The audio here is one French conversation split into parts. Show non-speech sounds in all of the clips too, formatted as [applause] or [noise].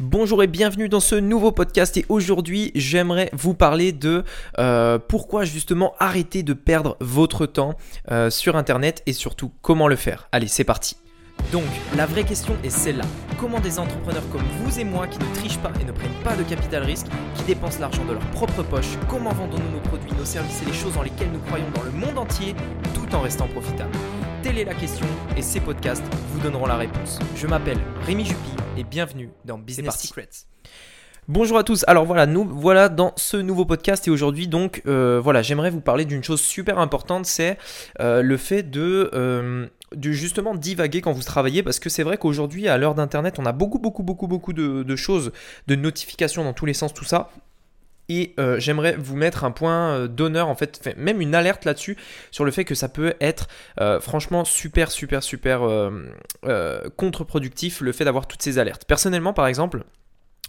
Bonjour et bienvenue dans ce nouveau podcast et aujourd'hui j'aimerais vous parler de euh, pourquoi justement arrêter de perdre votre temps euh, sur internet et surtout comment le faire. Allez c'est parti. Donc la vraie question est celle-là. Comment des entrepreneurs comme vous et moi qui ne trichent pas et ne prennent pas de capital risque, qui dépensent l'argent de leur propre poche, comment vendons-nous nos produits, nos services et les choses dans lesquelles nous croyons dans le monde entier tout en restant profitables? Telle est la question et ces podcasts vous donneront la réponse. Je m'appelle Rémi Jupy et bienvenue dans Business Secrets. Bonjour à tous. Alors voilà, nous voilà dans ce nouveau podcast et aujourd'hui donc euh, voilà, j'aimerais vous parler d'une chose super importante, c'est euh, le fait de euh, de justement divaguer quand vous travaillez parce que c'est vrai qu'aujourd'hui à l'heure d'internet on a beaucoup beaucoup beaucoup beaucoup de, choses, de notifications dans tous les sens, tout ça. Et euh, j'aimerais vous mettre un point euh, d'honneur, en fait, même une alerte là-dessus, sur le fait que ça peut être euh, franchement super, super, super contre-productif, le fait d'avoir toutes ces alertes. Personnellement, par exemple,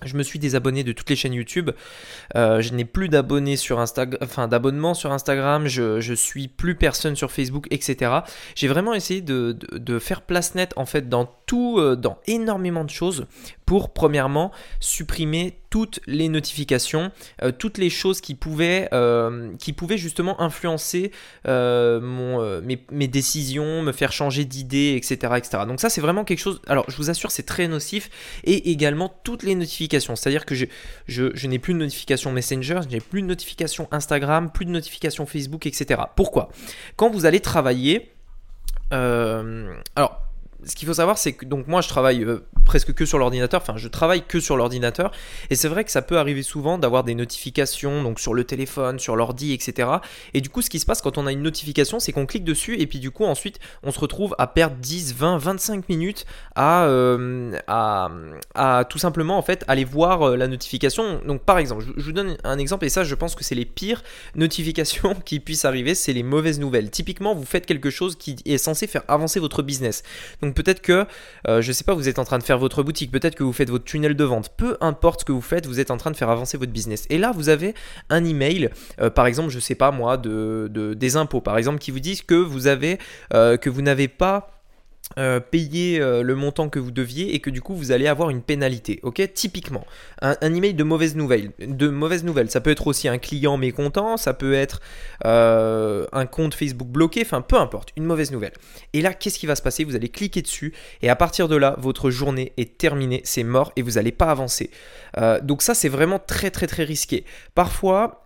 je me suis désabonné de toutes les chaînes YouTube. je n'ai plus d'abonnés sur Instagram, enfin sur Instagram. Je, je suis plus personne sur Facebook, etc. J'ai vraiment essayé de, de, faire place nette en fait dans tout, dans énormément de choses pour premièrement supprimer toutes les notifications, euh, toutes les choses qui pouvaient, euh, qui pouvaient justement influencer euh, mon, mes, décisions, me faire changer d'idée, etc., etc. Donc ça c'est vraiment quelque chose, alors je vous assure c'est très nocif, et également toutes les notifications, c'est-à-dire que je, je, n'ai plus de notifications Messenger, je n'ai plus de notifications Instagram, plus de notifications Facebook, etc. Pourquoi? Quand vous allez travailler, alors ce qu'il faut savoir, c'est que donc moi je travaille euh, presque que sur l'ordinateur, enfin je travaille que sur l'ordinateur, et c'est vrai que ça peut arriver souvent d'avoir des notifications donc sur le téléphone, sur l'ordi, etc. Et du coup, ce qui se passe quand on a une notification, c'est qu'on clique dessus, et puis du coup ensuite on se retrouve à perdre 10, 20, 25 minutes à, euh, à, à, tout simplement en fait aller voir euh, la notification. Donc par exemple, je, vous donne un exemple, et ça je pense que c'est les pires notifications [laughs] qui puissent arriver, c'est les mauvaises nouvelles. Typiquement, vous faites quelque chose qui est censé faire avancer votre business. Peut-être que, euh, je sais pas, vous êtes en train de faire votre boutique, peut-être que vous faites votre tunnel de vente, peu importe ce que vous faites, vous êtes en train de faire avancer votre business. Et là, vous avez un email, euh, par exemple, je sais pas moi, de, des impôts, par exemple, qui vous disent euh, que vous n'avez pas euh, payer euh, le montant que vous deviez et que du coup vous allez avoir une pénalité. Ok, typiquement un, email de mauvaise nouvelle. Ça peut être aussi un client mécontent, ça peut être euh, un compte Facebook bloqué, enfin peu importe, une mauvaise nouvelle. Et là, qu'est-ce qui va se passer? Vous allez cliquer dessus et à partir de là, votre journée est terminée, c'est mort et vous n'allez pas avancer. donc ça, c'est vraiment très très très risqué. Parfois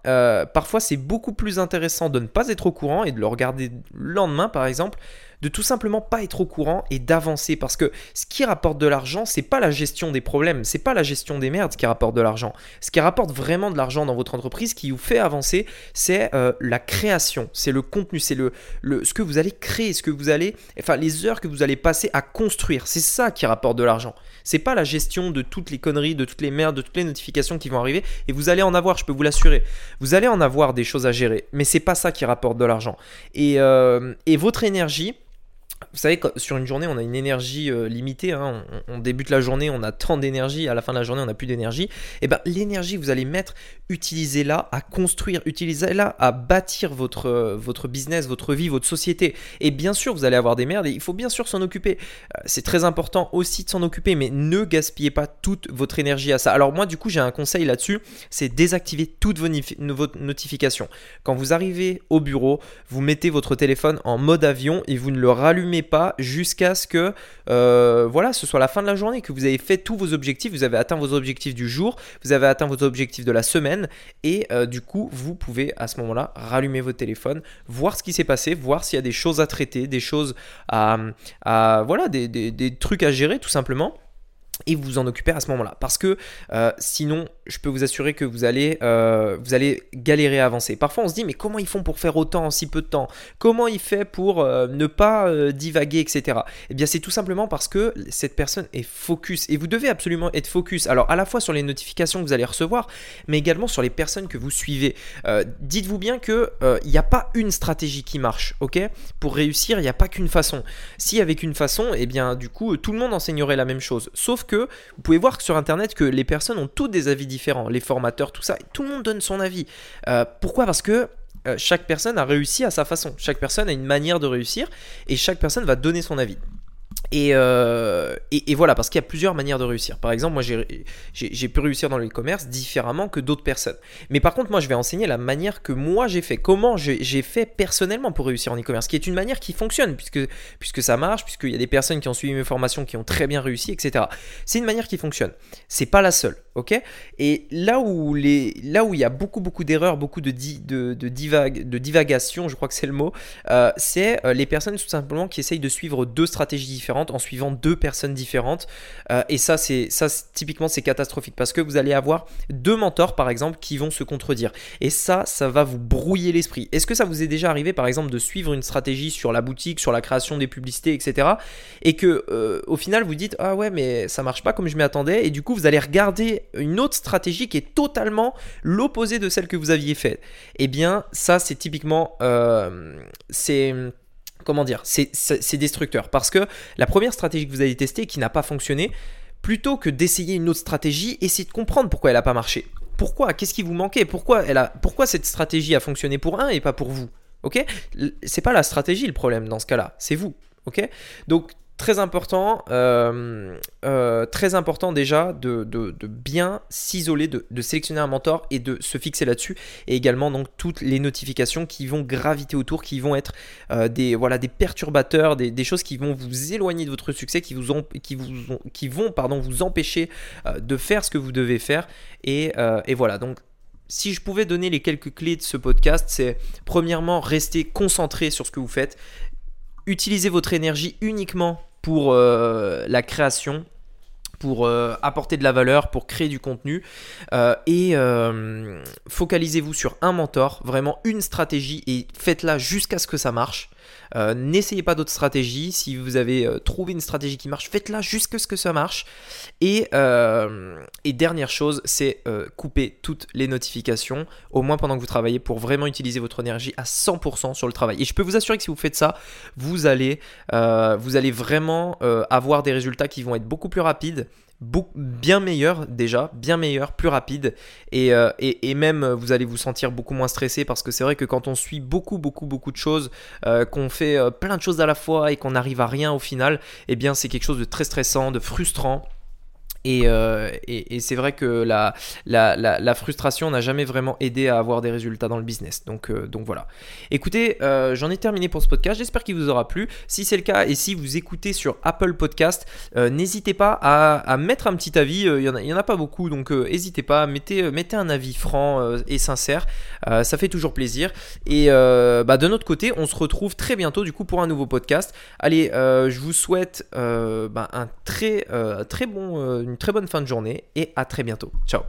c'est beaucoup plus intéressant de ne pas être au courant et de le regarder le lendemain, par exemple de tout simplement pas être au courant et d'avancer parce que ce qui rapporte de l'argent, c'est pas la gestion des problèmes, c'est pas la gestion des merdes qui rapporte de l'argent. Ce qui rapporte vraiment de l'argent dans votre entreprise, qui vous fait avancer, c'est euh, la création, c'est le contenu, c'est le, ce que vous allez créer, ce que vous allez, enfin les heures que vous allez passer à construire. C'est ça qui rapporte de l'argent. C'est pas la gestion de toutes les conneries, de toutes les merdes, de toutes les notifications qui vont arriver. Et vous allez en avoir, je peux vous l'assurer. Vous allez en avoir des choses à gérer, mais c'est pas ça qui rapporte de l'argent. Et, euh, et votre énergie vous savez, sur une journée, on a une énergie euh, limitée. Hein. On, débute la journée, on a tant d'énergie. À la fin de la journée, on n'a plus d'énergie. Et eh bien, l'énergie, vous allez mettre, utilisez-la à construire, utilisez-la à bâtir votre, euh, votre business, votre vie, votre société. Et bien sûr, vous allez avoir des merdes et il faut bien sûr s'en occuper. Euh, c'est très important aussi de s'en occuper, mais ne gaspillez pas toute votre énergie à ça. Alors, moi, du coup, j'ai un conseil là-dessus c'est désactiver toutes vos, vos notifications. Quand vous arrivez au bureau, vous mettez votre téléphone en mode avion et vous ne le rallumez pas jusqu'à ce que euh, voilà, ce soit la fin de la journée, que vous avez fait tous vos objectifs, vous avez atteint vos objectifs du jour, vous avez atteint vos objectifs de la semaine, et euh, du coup, vous pouvez à ce moment-là rallumer votre téléphone, voir ce qui s'est passé, voir s'il y a des choses à traiter, des choses à, voilà, des trucs à gérer tout simplement et vous en occupez à ce moment-là. Parce que euh, sinon, je peux vous assurer que vous allez, euh, vous allez galérer à avancer. Parfois, on se dit, mais comment ils font pour faire autant en si peu de temps? Comment il fait pour euh, ne pas divaguer, etc. Eh bien, c'est tout simplement parce que cette personne est focus. Et vous devez absolument être focus. Alors, à la fois sur les notifications que vous allez recevoir, mais également sur les personnes que vous suivez. Dites-vous bien qu'il n'y a pas une stratégie qui marche, ok? Pour réussir, il n'y a pas qu'une façon. Si avec une façon, eh bien, du coup, tout le monde enseignerait la même chose. Sauf que vous pouvez voir sur internet que les personnes ont tous des avis différents, les formateurs, tout ça, tout le monde donne son avis. Euh, pourquoi? Parce que euh, chaque personne a réussi à sa façon, chaque personne a une manière de réussir et chaque personne va donner son avis. Euh, et, et, voilà, parce qu'il y a plusieurs manières de réussir. Par exemple, moi, j'ai pu réussir dans le e-commerce différemment que d'autres personnes. Mais par contre, moi, je vais enseigner la manière que moi j'ai fait, comment j'ai fait personnellement pour réussir en e-commerce, qui est une manière qui fonctionne, puisque, puisque ça marche, puisqu'il y a des personnes qui ont suivi mes formations qui ont très bien réussi, etc. C'est une manière qui fonctionne. C'est pas la seule, ok? Et là où, les, là où il y a beaucoup, beaucoup d'erreurs, beaucoup de, de, de, divague, de divagation, je crois que c'est le mot, euh, c'est euh, les personnes tout simplement qui essayent de suivre deux stratégies différentes en suivant deux personnes différentes. Euh, et ça, c'est ça typiquement, c'est catastrophique parce que vous allez avoir deux mentors, par exemple, qui vont se contredire. Et ça, ça va vous brouiller l'esprit. Est-ce que ça vous est déjà arrivé, par exemple, de suivre une stratégie sur la boutique, sur la création des publicités, etc. Et que euh, au final, vous dites ah ouais, mais ça marche pas comme je m'y attendais. Et du coup, vous allez regarder une autre stratégie qui est totalement l'opposé de celle que vous aviez faite. Eh bien, ça, c'est typiquement, euh, c'est comment dire, c'est destructeur. Parce que la première stratégie que vous avez testée qui n'a pas fonctionné, plutôt que d'essayer une autre stratégie, essayez de comprendre pourquoi elle n'a pas marché. Pourquoi? Qu'est-ce qui vous manquait? Pourquoi, elle a, pourquoi cette stratégie a fonctionné pour un et pas pour vous? Ok? C'est pas la stratégie le problème dans ce cas-là, c'est vous. Ok? Donc Très important, euh, euh, très important déjà de, bien s'isoler, de, sélectionner un mentor et de se fixer là-dessus. Et également donc toutes les notifications qui vont graviter autour, qui vont être euh, des, voilà, des perturbateurs, des, choses qui vont vous éloigner de votre succès, qui, vous qui, vous qui vont pardon, vous empêcher de faire ce que vous devez faire. Et, et voilà, donc si je pouvais donner les quelques clés de ce podcast, c'est premièrement rester concentré sur ce que vous faites utilisez votre énergie uniquement pour euh, la création pour euh, apporter de la valeur, pour créer du contenu. Euh, et focalisez-vous sur un mentor, vraiment une stratégie, et faites-la jusqu'à ce que ça marche. Euh, n'essayez pas d'autres stratégies. Si vous avez euh, trouvé une stratégie qui marche, faites-la jusqu'à ce que ça marche. Et, euh, dernière chose, c'est couper toutes les notifications, au moins pendant que vous travaillez, pour vraiment utiliser votre énergie à 100% sur le travail. Et je peux vous assurer que si vous faites ça, vous allez vraiment avoir des résultats qui vont être beaucoup plus rapides bien meilleur déjà, bien meilleur, plus rapide. Euh, et, et, même vous allez vous sentir beaucoup moins stressé parce que c'est vrai que quand on suit beaucoup beaucoup beaucoup de choses, euh, qu'on fait euh, plein de choses à la fois et qu'on n'arrive à rien au final, eh bien c'est quelque chose de très stressant, de frustrant euh, et, c'est vrai que la, frustration n'a jamais vraiment aidé à avoir des résultats dans le business. Donc, euh, voilà. Écoutez, euh, j'en ai terminé pour ce podcast. J'espère qu'il vous aura plu. Si c'est le cas et si vous écoutez sur Apple Podcast, n'hésitez pas à, mettre un petit avis. Il n'y en, a pas beaucoup, donc n'hésitez pas. Mettez, mettez un avis franc et sincère. ça fait toujours plaisir. Et bah, de notre côté, on se retrouve très bientôt du coup pour un nouveau podcast. Allez, je vous souhaite bah, un très, très bon, très bonne fin de journée et à très bientôt. Ciao